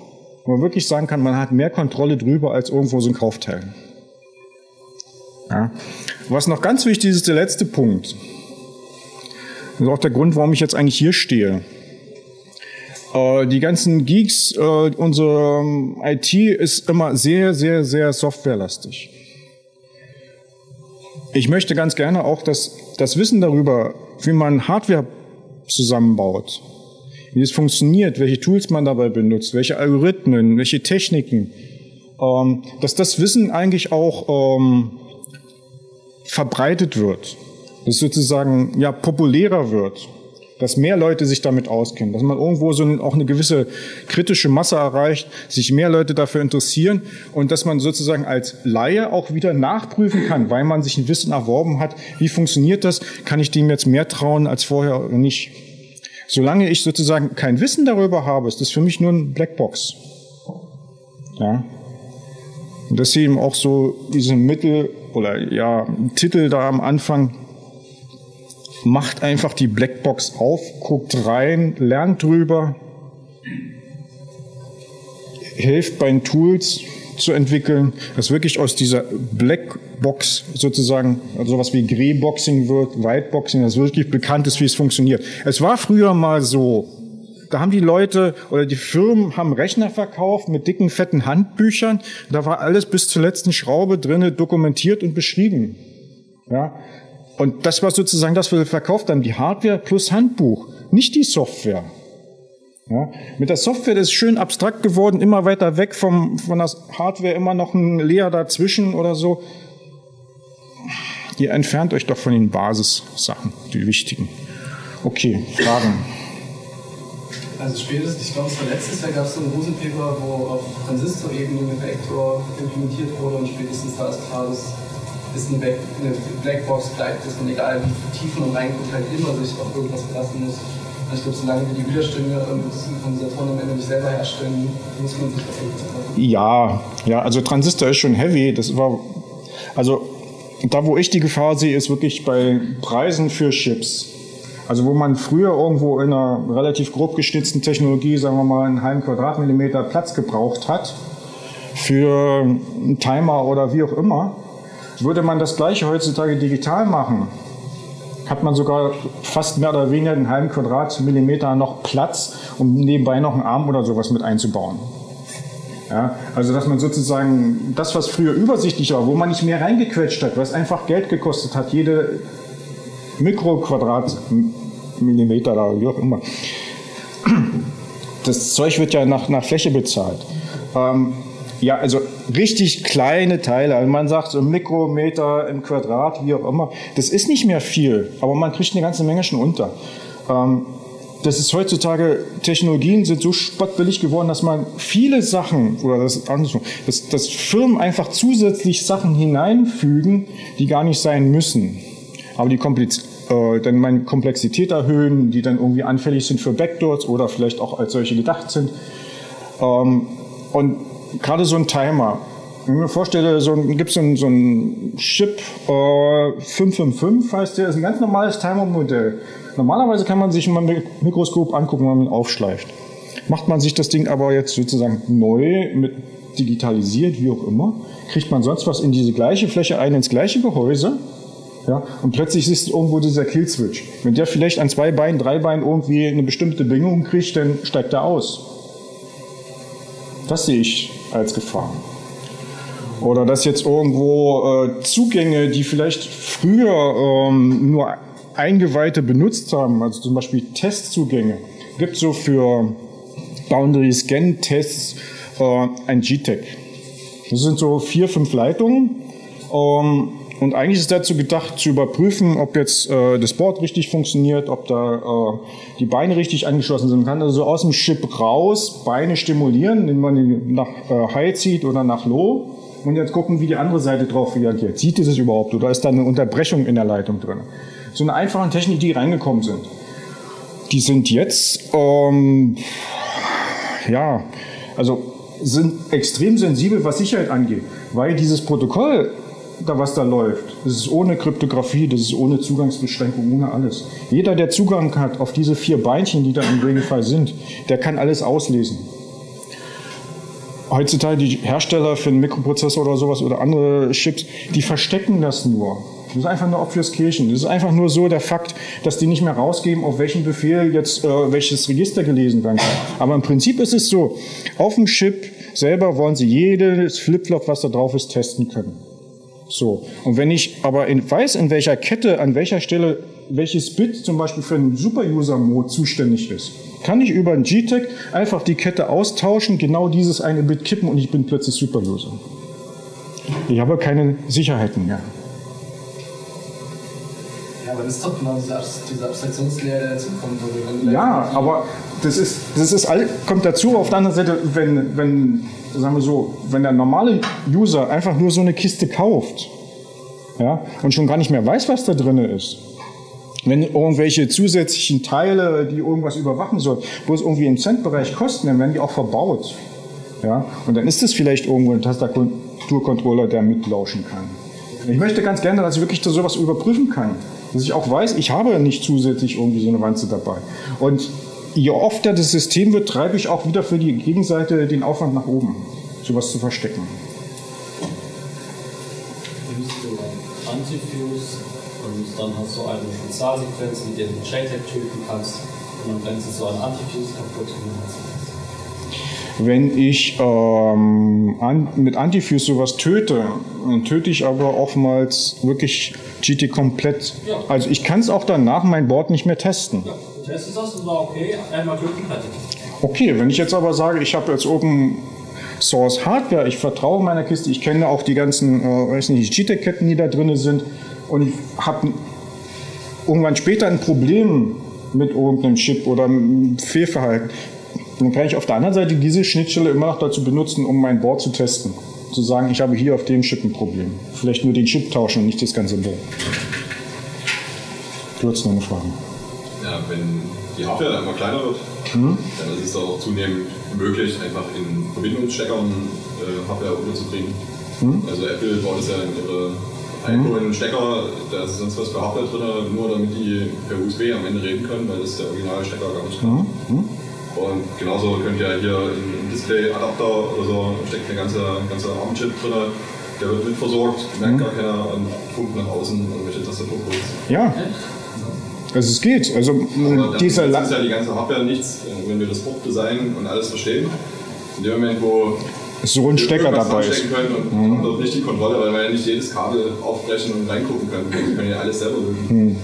wo man wirklich sagen kann, man hat mehr Kontrolle drüber als irgendwo so ein Kaufteil. Ja. Was noch ganz wichtig ist, ist der letzte Punkt. Das ist auch der Grund, warum ich jetzt eigentlich hier stehe. Äh, die ganzen Geeks, äh, unsere ähm, IT ist immer sehr, sehr, sehr softwarelastig. Ich möchte ganz gerne auch das, das Wissen darüber, wie man Hardware zusammenbaut, wie es funktioniert, welche Tools man dabei benutzt, welche Algorithmen, welche Techniken, ähm, dass das Wissen eigentlich auch ähm, verbreitet wird, dass sozusagen ja populärer wird, dass mehr Leute sich damit auskennen, dass man irgendwo so auch eine gewisse kritische Masse erreicht, sich mehr Leute dafür interessieren und dass man sozusagen als Laie auch wieder nachprüfen kann, weil man sich ein Wissen erworben hat, wie funktioniert das, kann ich dem jetzt mehr trauen als vorher oder nicht. Solange ich sozusagen kein Wissen darüber habe, ist das für mich nur ein Blackbox. Ja. Und deswegen auch so diese Mittel oder ja, Titel da am Anfang, macht einfach die Blackbox auf, guckt rein, lernt drüber, hilft bei den Tools zu entwickeln, dass wirklich aus dieser Blackbox sozusagen also sowas wie Greyboxing wird, Whiteboxing, das wirklich bekannt ist, wie es funktioniert. Es war früher mal so, da haben die Leute oder die Firmen haben Rechner verkauft mit dicken, fetten Handbüchern. Da war alles bis zur letzten Schraube drinne dokumentiert und beschrieben. Ja, und das war sozusagen das, was wir verkauft haben, die Hardware plus Handbuch, nicht die Software. Ja, mit der Software das ist schön abstrakt geworden, immer weiter weg vom, von der Hardware, immer noch ein Leer dazwischen oder so. Ihr entfernt euch doch von den Basissachen, die wichtigen. Okay, Fragen. Also spätestens, ich glaube, es war letztes Jahr gab es so einen großen Paper, wo auf Transistorebene ein Vektor implementiert wurde und spätestens da ist klar, dass ist eine, Blackbox bleibt, dass man egal wie tief man reinguckt, halt immer sich auf irgendwas verlassen muss. Und ich glaube, solange wir die Widerstände und Kondensatoren am Ende nicht selber herstellen, muss man sich irgendwas verlassen. Ja, ja, also Transistor ist schon heavy. Das war, also da, wo ich die Gefahr sehe, ist wirklich bei Preisen für Chips. Also wo man früher irgendwo in einer relativ grob geschnitzten Technologie, sagen wir mal, einen halben Quadratmillimeter Platz gebraucht hat für einen Timer oder wie auch immer, würde man das gleiche heutzutage digital machen, hat man sogar fast mehr oder weniger einen halben Quadratmillimeter noch Platz, um nebenbei noch einen Arm oder sowas mit einzubauen. Ja, also dass man sozusagen das, was früher übersichtlich war, wo man nicht mehr reingequetscht hat, was einfach Geld gekostet hat, jede Mikroquadratmillimeter oder wie auch immer. Das Zeug wird ja nach, nach Fläche bezahlt. Ähm, ja, also richtig kleine Teile. Also man sagt so Mikrometer im Quadrat, wie auch immer. Das ist nicht mehr viel, aber man kriegt eine ganze Menge schon unter. Ähm, das ist heutzutage, Technologien sind so spottbillig geworden, dass man viele Sachen, oder das andersrum, dass, dass Firmen einfach zusätzlich Sachen hineinfügen, die gar nicht sein müssen. Aber die Kompliz äh, dann meine Komplexität erhöhen, die dann irgendwie anfällig sind für Backdoors oder vielleicht auch als solche gedacht sind. Ähm, und gerade so ein Timer. Wenn ich mir vorstelle, so gibt es so, so ein Chip äh, 555, heißt der, ist ein ganz normales Timer-Modell. Normalerweise kann man sich mal ein Mikroskop angucken, wenn man aufschleift. Macht man sich das Ding aber jetzt sozusagen neu mit digitalisiert, wie auch immer, kriegt man sonst was in diese gleiche Fläche ein, ins gleiche Gehäuse. Ja, und plötzlich ist irgendwo dieser Killswitch. Wenn der vielleicht an zwei Beinen, drei Beinen irgendwie eine bestimmte Bedingung kriegt, dann steigt er aus. Das sehe ich als Gefahr. Oder dass jetzt irgendwo äh, Zugänge, die vielleicht früher ähm, nur Eingeweihte benutzt haben, also zum Beispiel Testzugänge, gibt so für Boundary Scan Tests äh, ein GTEC. Das sind so vier, fünf Leitungen. Ähm, und eigentlich ist dazu gedacht, zu überprüfen, ob jetzt äh, das Board richtig funktioniert, ob da äh, die Beine richtig angeschlossen sind. Man kann also aus dem Chip raus Beine stimulieren, indem man die nach äh, High zieht oder nach Low und jetzt gucken, wie die andere Seite drauf reagiert. Sieht es überhaupt oder ist da eine Unterbrechung in der Leitung drin? So eine einfache Technik, die reingekommen sind. Die sind jetzt, ähm, ja, also sind extrem sensibel, was Sicherheit angeht, weil dieses Protokoll da was da läuft. Das ist ohne Kryptographie, das ist ohne Zugangsbeschränkung, ohne alles. Jeder, der Zugang hat auf diese vier Beinchen, die da im Regelfall sind, der kann alles auslesen. Heutzutage die Hersteller für einen Mikroprozessor oder sowas oder andere Chips, die verstecken das nur. Das ist einfach nur Obfuscation. Das ist einfach nur so der Fakt, dass die nicht mehr rausgeben, auf welchen Befehl jetzt äh, welches Register gelesen werden kann. Aber im Prinzip ist es so, auf dem Chip selber wollen sie jedes Flipflop, was da drauf ist, testen können. So. Und wenn ich aber in, weiß, in welcher Kette, an welcher Stelle welches Bit zum Beispiel für einen Super-User-Mode zuständig ist, kann ich über ein GTEC einfach die Kette austauschen, genau dieses eine Bit kippen und ich bin plötzlich Super-User. Ich habe keine Sicherheiten mehr. Ja, aber das ist doch genau diese, Abstraktionslehre, der dazukommen würde. Ja, aber das ist, das ist all, kommt dazu. Auf der anderen Seite, wenn, wenn, sagen wir so, wenn der normale User einfach nur so eine Kiste kauft, ja, und schon gar nicht mehr weiß, was da drin ist, wenn irgendwelche zusätzlichen Teile, die irgendwas überwachen sollen, wo es irgendwie im Centbereich kosten, dann werden die auch verbaut. Ja, und dann ist es vielleicht irgendwo ein Tastaturcontroller, der mitlauschen kann. Ich möchte ganz gerne, dass ich wirklich sowas überprüfen kann. Dass ich auch weiß, ich habe nicht zusätzlich irgendwie so eine Wanze dabei. Und je öfter das System wird, treibe ich auch wieder für die Gegenseite den Aufwand nach oben, sowas zu verstecken. Nimmst du Antifuse und dann hast du eine Spezialsequenz, mit der du JTAG töten kannst und dann brennst du so einen Antifuse kaputt und dann hast. Wenn ich ähm, an, mit Antifuse sowas töte, dann töte ich aber oftmals wirklich GT komplett. Ja. Also ich kann es auch danach mein Board nicht mehr testen. Ja, du testest das und war okay, einmal Glück fertig. Okay, wenn ich jetzt aber sage, ich habe jetzt Open Source Hardware, ich vertraue meiner Kiste, ich kenne auch die ganzen, äh, weiß nicht, GTEC-Ketten, die da drin sind und habe irgendwann später ein Problem mit irgendeinem Chip oder einem Fehlverhalten, dann kann ich auf der anderen Seite diese Schnittstelle immer noch dazu benutzen, um mein Board zu testen. Zu sagen, ich habe hier auf dem Chip ein Problem. Vielleicht nur den Chip tauschen und nicht das ganze Board. Du hast noch eine Frage. Ja, wenn die Hardware dann immer kleiner wird, dann ist es auch zunehmend möglich, einfach in Verbindungssteckern äh, Hardware unterzubringen. Also Apple baut es ja in ihre iPhone einen Stecker, da ist sonst was für Hardware drin, nur damit die per USB am Ende reden können, weil das der originale Stecker gar nicht kann. Und genauso könnt ihr hier im Display-Adapter oder so steckt eine ganze, ganze ARM-Chip drin, der wird mitversorgt, merkt gar keiner und funkt nach außen irgendwelche Tastaturcodes. Ja. Also es geht. Also dieser ist ja die ganze Hardware nichts, wenn wir das Board designen und alles verstehen. In dem Moment, wo so ein Stecker dabei ist. anstecken können und haben dort nicht die Kontrolle, weil wir ja nicht jedes Kabel aufbrechen und reingucken können. Wir können ja alles selber lösen.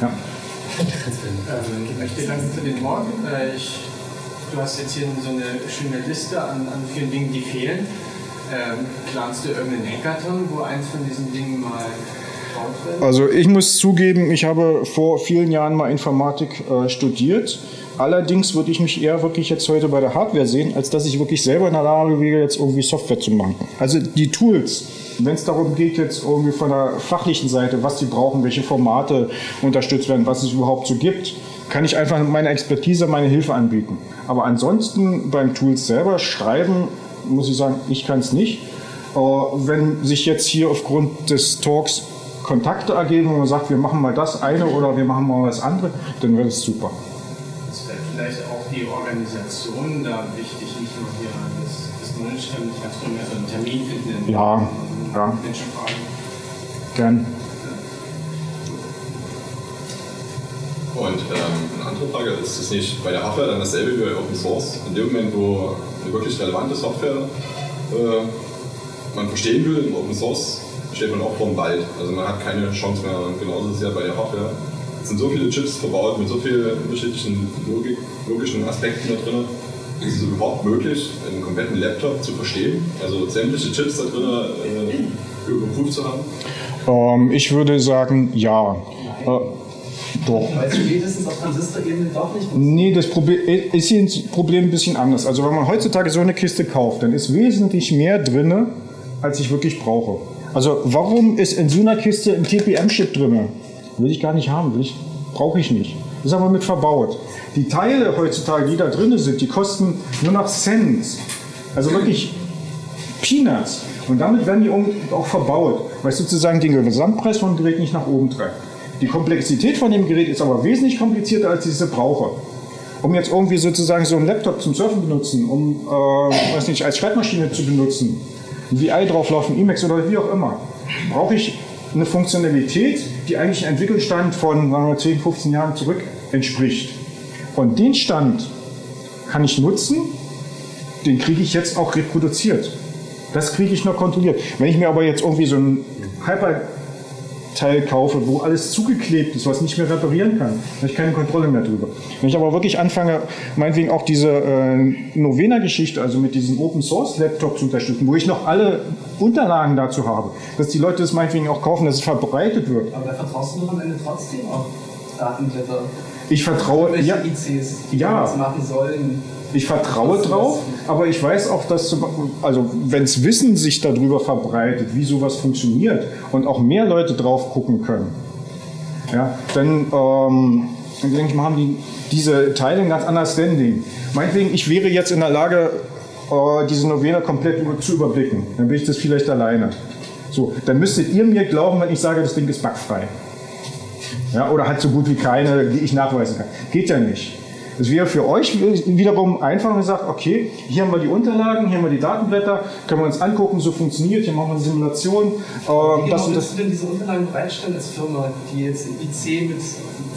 Ja. Ähm, ich möchte danken für den Morgen. Äh, ich, du hast jetzt hier so eine schöne Liste an, an vielen Dingen, die fehlen. Ähm, planst du irgendeinen Hackathon, wo eins von diesen Dingen mal? Also ich muss zugeben, ich habe vor vielen Jahren mal Informatik äh, studiert. Allerdings würde ich mich eher wirklich jetzt heute bei der Hardware sehen, als dass ich wirklich selber in der Lage wäre, jetzt irgendwie Software zu machen. Also die Tools, wenn es darum geht, jetzt irgendwie von der fachlichen Seite, was sie brauchen, welche Formate unterstützt werden, was es überhaupt so gibt, kann ich einfach mit meiner Expertise meine Hilfe anbieten. Aber ansonsten beim Tools selber schreiben, muss ich sagen, ich kann es nicht. Äh, wenn sich jetzt hier aufgrund des Talks Kontakte ergeben und man sagt, wir machen mal das eine oder wir machen mal das andere, dann wäre das super. Es wäre vielleicht auch die Organisation da wichtig, nicht nur hier das, das Management, nicht ganz primär so einen Termin finden. Ja, ja. Menschen fragen. Gern. Und ähm, eine andere Frage, ist es nicht bei der Hardware dann dasselbe wie bei Open Source? In dem Moment, wo eine wirklich relevante Software äh, man verstehen will im Open Source, steht man auch vor dem Wald. Also man hat keine Chance mehr und genauso ist es ja bei der Hardware. Es sind so viele Chips verbaut mit so vielen unterschiedlichen Logik, logischen Aspekten da drin. Ist es überhaupt möglich, einen kompletten Laptop zu verstehen? Also sämtliche Chips da drin äh, überprüft zu haben? Ähm, ich würde sagen, ja. Äh, doch. Weil es spätestens auf Transistorebene doch nicht Nee, das Problem ist hier das Problem ein bisschen anders. Also wenn man heutzutage so eine Kiste kauft, dann ist wesentlich mehr drin, als ich wirklich brauche. Also warum ist in so einer Kiste ein TPM-Chip drin? Will ich gar nicht haben, ich, brauche ich nicht. Ist aber mit verbaut. Die Teile heutzutage, die da drin sind, die kosten nur noch Cent. Also wirklich Peanuts. Und damit werden die auch verbaut, weil es sozusagen den Gesamtpreis vom Gerät nicht nach oben treibt. Die Komplexität von dem Gerät ist aber wesentlich komplizierter, als ich sie brauche. Um jetzt irgendwie sozusagen so einen Laptop zum Surfen benutzen, um, äh, weiß nicht, als Schreibmaschine zu benutzen, VI drauflaufen, Emacs oder wie auch immer, brauche ich eine Funktionalität, die eigentlich einem Entwickelstand von sagen wir, 10, 15 Jahren zurück entspricht. Und den Stand kann ich nutzen, den kriege ich jetzt auch reproduziert. Das kriege ich noch kontrolliert. Wenn ich mir aber jetzt irgendwie so ein Hyper Teil kaufe, wo alles zugeklebt ist, was nicht mehr reparieren kann, habe ich keine Kontrolle mehr drüber. Wenn ich aber wirklich anfange, meinetwegen auch diese äh, Novena-Geschichte, also mit diesem Open Source Laptop zu unterstützen, wo ich noch alle Unterlagen dazu habe, dass die Leute das meinetwegen auch kaufen, dass es verbreitet wird. Aber da vertraust du doch am Ende trotzdem auf Datenblätter. Ich vertraue, ja, ICs, die Ja. machen sollen. Ich vertraue drauf, aber ich weiß auch, dass, also wenns Wissen sich darüber verbreitet, wie sowas funktioniert und auch mehr Leute drauf gucken können, ja, dann, ähm, denke ich mal, haben die diese Teile ein ganz anderes Standing. Meinetwegen, ich wäre jetzt in der Lage, äh, diese Novena komplett zu überblicken. Dann bin ich das vielleicht alleine. So, dann müsstet ihr mir glauben, wenn ich sage, das Ding ist bugfrei. Ja, oder hat so gut wie keine, die ich nachweisen kann. Geht ja nicht. Es wäre für euch wiederum einfach, wenn ihr sagt, okay, hier haben wir die Unterlagen, hier haben wir die Datenblätter, können wir uns angucken, so funktioniert, hier machen wir eine Simulation. Äh, Wie das genau und das. du denn diese Unterlagen bereitstellen als Firma, die jetzt ein IC mit,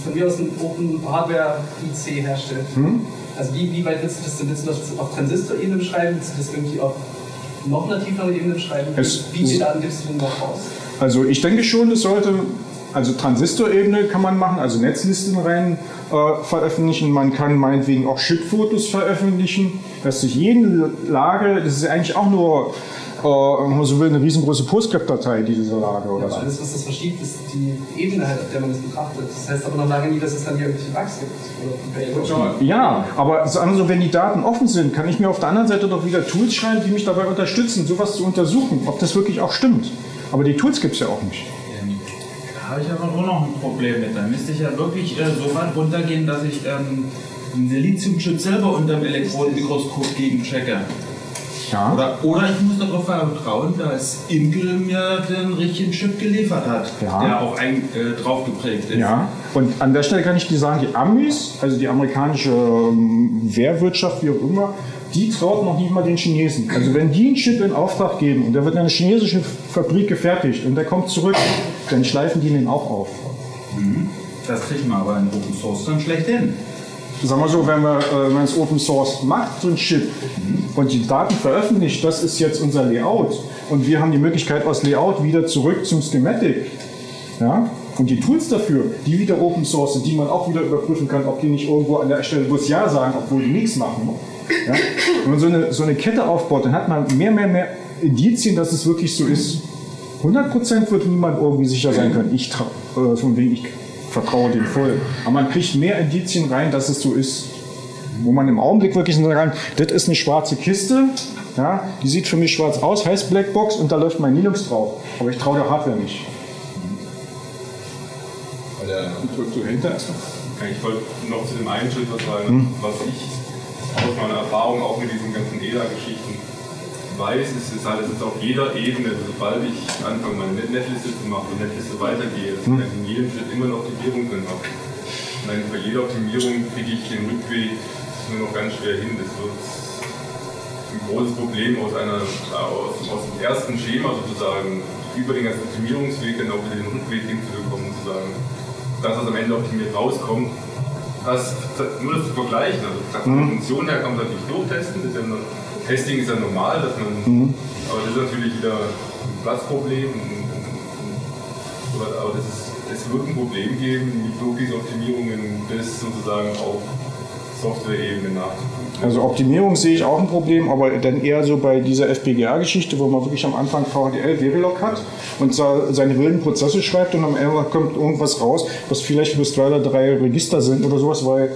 von mir aus ein Open Hardware IC herstellt? Hm? Also wie, wie weit willst du das denn? Willst du das auf Transistorebene beschreiben? Willst du das irgendwie auf noch einer tieferen Ebene beschreiben? Es- wie viele Daten gibst du denn noch raus? Also ich denke schon, es sollte, also Transistorebene kann man machen, also Netzlisten rein äh, veröffentlichen. Man kann meinetwegen auch Ship-Fotos veröffentlichen, dass sich jede Lage, das ist ja eigentlich auch nur, äh, wenn man so will, eine riesengroße PostScript-Datei, diese Lage oder Aber so. alles, was das verschiebt, ist die Ebene, halt, auf der man das betrachtet. Das heißt aber noch lange nie, dass es dann irgendwelche Bugs gibt. Oder. Ja, aber sagen wir so, wenn die Daten offen sind, kann ich mir auf der anderen Seite doch wieder Tools schreiben, die mich dabei unterstützen, sowas zu untersuchen, ob das wirklich auch stimmt. Aber die Tools gibt es ja auch nicht. Da habe ich aber auch noch ein Problem mit. Da müsste ich ja wirklich äh, so weit runtergehen, dass ich ähm, einen Siliziumchip selber unter dem Elektronenmikroskop gegenchecke. Ja. Oder, oder ich muss darauf vertrauen, dass Intel mir den richtigen Chip geliefert hat, Ja. der auch ein, äh, drauf geprägt ist. Ja, und an der Stelle kann ich dir sagen, die Amis, also die amerikanische ähm, Wehrwirtschaft, wie auch immer, die traut noch nicht mal den Chinesen. Also wenn die einen Chip in Auftrag geben und der wird in einer chinesischen Fabrik gefertigt und der kommt zurück, dann schleifen die den auch auf. Das kriegen wir aber in Open Source dann schlecht hin. Sagen wir so, wenn man äh, es Open Source macht, so ein Chip, und die Daten veröffentlicht, das ist jetzt unser Layout. Und wir haben die Möglichkeit, aus Layout wieder zurück zum Schematic. Ja? Und die Tools dafür, die wieder Open Source sind, die man auch wieder überprüfen kann, ob die nicht irgendwo an der Stelle bloß Ja sagen, obwohl die nichts machen. Ja? Wenn man so eine, so eine Kette aufbaut, dann hat man mehr, mehr, mehr Indizien, dass es wirklich so ist. 100% wird niemand irgendwie sicher sein können. Ich, äh, von wegen, ich vertraue dem voll. Aber man kriegt mehr Indizien rein, dass es so ist. Wo man im Augenblick wirklich sagen kann, das ist eine schwarze Kiste, ja, die sieht für mich schwarz aus, heißt Blackbox und da läuft mein Linux drauf. Aber ich traue der Hardware nicht. Weil der Du hinter erstmal. Ich wollte noch zu dem einen Schritt was sagen, was ich aus meiner Erfahrung auch mit diesen ganzen EDA-Geschichten weiß, ist, ist halt, es ist auf jeder Ebene, sobald ich anfange, meine Net- Netliste zu machen und Netliste weitergehe, dass ich in jedem Schritt immer eine Optimierung drin habe. Und dann bei jeder Optimierung kriege ich den Rückweg nur noch ganz schwer hin. Das wird ein großes Problem aus, einer, aus, aus dem ersten Schema sozusagen, über den ganzen Optimierungsweg dann auch wieder den Rückweg hinzubekommen, sozusagen. Das, was am Ende optimiert rauskommt, das, nur das zu vergleichen. Also, von der Funktion her kann man das natürlich durchtesten. Das ist ja Testing ist ja normal, dass man, aber das ist natürlich wieder ein Platzproblem. Aber das ist, es wird ein Problem geben, mit wirklich Optimierungen das sozusagen auf Software-Ebene nachzuprüfen. Also Optimierung sehe ich auch ein Problem, aber dann eher so bei dieser FPGA-Geschichte, wo man wirklich am Anfang VHDL Verilog hat und seine wilden Prozesse schreibt und am Ende kommt irgendwas raus, was vielleicht für zwei oder drei Register sind oder sowas, weil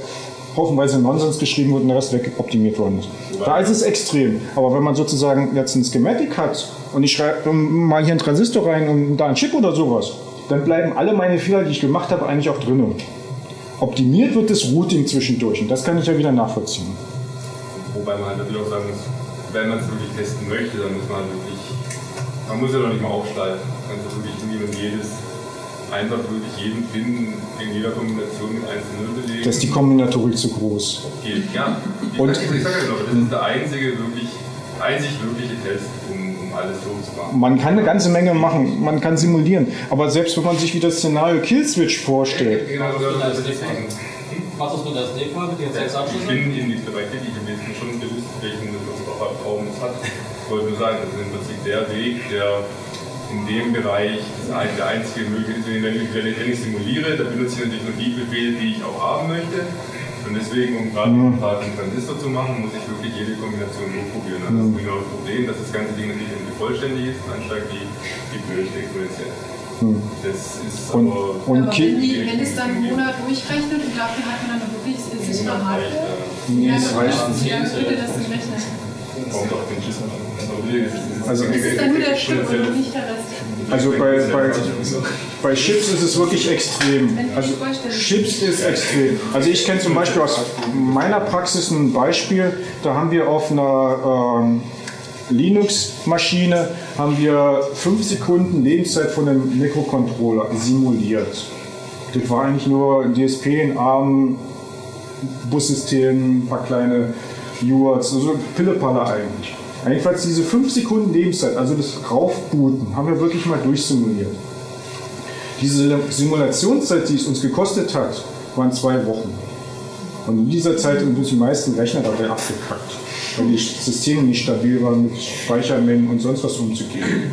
haufenweise Nonsens geschrieben wird und der Rest wegoptimiert worden ist. Da ist es extrem. Aber wenn man sozusagen jetzt ein Schematic hat und ich schreibe mal hier einen Transistor rein und da einen Chip oder sowas, dann bleiben alle meine Fehler, die ich gemacht habe, eigentlich auch drinnen. Optimiert wird das Routing zwischendurch und das kann ich ja wieder nachvollziehen. Wobei man natürlich auch sagen muss, wenn man es wirklich testen möchte, dann muss man wirklich, man muss ja noch nicht mal aufschleifen. Man kann es wirklich nehmen und jedes, einfach wirklich jeden Pin in jeder Kombination mit 1 zu 0 belegen. Da ist die Kombinatorik zu groß. geht, ja. Ich Und- ich sag ja genau, das ist der einzige wirklich, einzig wirkliche Test, um, um alles so zu machen. Man kann eine ganze Menge machen, man kann simulieren. Aber selbst wenn man sich wie das Szenario Killswitch vorstellt, Genau, das. Was ist mit der SD-Karte, die jetzt sechs Ich Abschlüsse? bin in die Bereiche, die ich am besten schon gewusst, welchen Raum das hat. Ich wollte nur sagen, das ist im Prinzip der Weg, der in dem Bereich der einzige mögliche ist. Wenn ich, wenn ich simuliere, dann benutze ich natürlich nur die Befehle, die ich auch haben möchte. Und deswegen, um gerade mhm. einen Transistor zu machen, muss ich wirklich jede Kombination durchprobieren. Das ist genau das Problem, dass das ganze Ding natürlich irgendwie vollständig ist, dann steigt die, die Böse exponentiell. Hm. Das ist und, aber, und aber wenn, die, wenn es dann einen Monat durchrechnet und dafür hat man dann wirklich sichere Hardware, nee, das reicht nicht. Ja, würde das nicht rechnen. Kommt auf den Schlüssel an. Also, das ist dann nur der Chip und nicht der Rest. Also bei, bei, bei Chips ist es wirklich extrem. Also Chips ist extrem. Also ich kenne zum Beispiel aus meiner Praxis ein Beispiel, da haben wir auf einer ähm, Linux-Maschine haben wir 5 Sekunden Lebenszeit von einem Mikrocontroller simuliert. Das war eigentlich nur DSP in ARM, Bussystem, ein paar kleine UARTs, also Pillepalle eigentlich. Jedenfalls diese 5 Sekunden Lebenszeit, also das Raufbooten, haben wir wirklich mal durchsimuliert. Diese Simulationszeit, die es uns gekostet hat, waren zwei Wochen. Und in dieser Zeit sind die meisten Rechner dabei abgekackt, weil die Systeme nicht stabil waren, mit Speichermengen und sonst was umzugehen.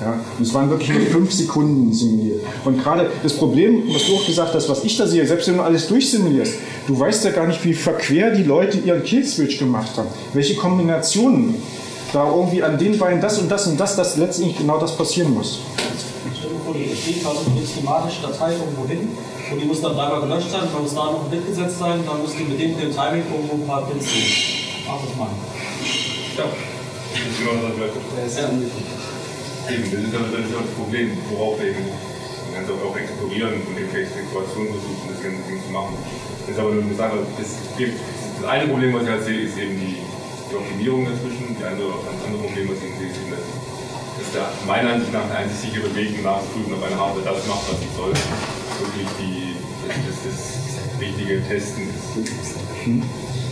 Ja, es waren wirklich nur fünf Sekunden simuliert. Und gerade das Problem, was du auch gesagt hast, was ich da sehe, selbst wenn du alles durchsimulierst, du weißt ja gar nicht, wie verquer die Leute ihren Killswitch gemacht haben. Welche Kombinationen da irgendwie an den Beinen das und das und das, dass letztendlich genau das passieren muss. Stell dir vor, die steht also eine schematische Datei irgendwo hin und die muss dann dreimal gelöscht sein, dann muss da noch ein Bit gesetzt sein, dann muss die mit dem, dem Timing irgendwo ein paar Bits sehen. Mach das mal. Ja. Das ist ja. Eben, das ist aber das, ist das Problem, worauf wir eben ganz auch explorieren und irgendwelche Situationen versuchen, das ganze Ding zu machen. Das ist aber nur eine Sache, das, das eine Problem, was ich halt sehe, ist eben die, die Optimierung dazwischen. Die andere, das andere Problem, was ich sehe, ist eben, dass, dass der meiner Ansicht nach der einzig sichere Weg nachzuprüfen, ob eine Hardware das macht, was sie soll, wirklich die, das, das, das richtige Testen ist. Hm.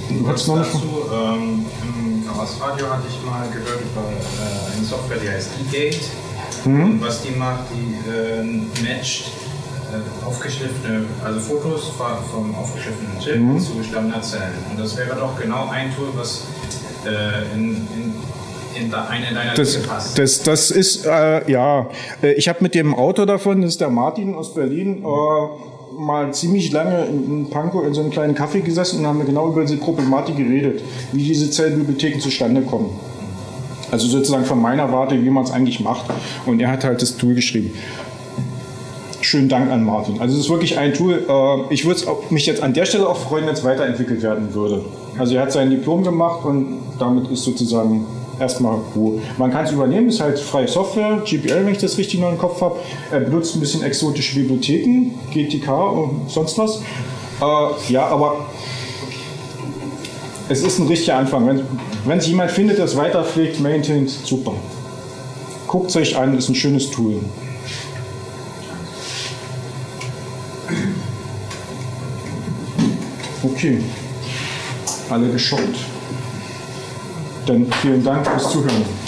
Du hast noch dazu, ähm, Im Radio hatte ich mal gehört über äh, eine Software, die heißt eGate. Mhm. Und was die macht, die äh, matcht äh, aufgeschliffene, also Fotos vom aufgeschliffenen Chip mhm. zu Standardzellen. Und das wäre doch genau ein Tool, was äh, in, in in eine deiner das, passt. Das, das ist, äh, ja, äh, ich habe mit dem Autor davon, das ist der Martin aus Berlin, äh, mal ziemlich lange in, Pankow in so einem kleinen Café gesessen und haben genau über diese Problematik geredet, wie diese Zellbibliotheken zustande kommen. Also sozusagen von meiner Warte, wie man es eigentlich macht. Und er hat halt das Tool geschrieben. Schönen Dank an Martin. Also es ist wirklich ein Tool. Äh, ich würde mich jetzt an der Stelle auch freuen, wenn es weiterentwickelt werden würde. Also er hat sein Diplom gemacht und damit ist sozusagen erstmal Ruhe. Man kann es übernehmen, ist halt freie Software, GPL, wenn ich das richtig noch im Kopf habe. Er benutzt ein bisschen exotische Bibliotheken, GTK und sonst was. Äh, ja, aber es ist ein richtiger Anfang. Wenn sich jemand findet, der es weiterpflegt, maintaint, super. Guckt es euch an, ist ein schönes Tool. Okay. Alle geschockt. Dann vielen Dank fürs Zuhören.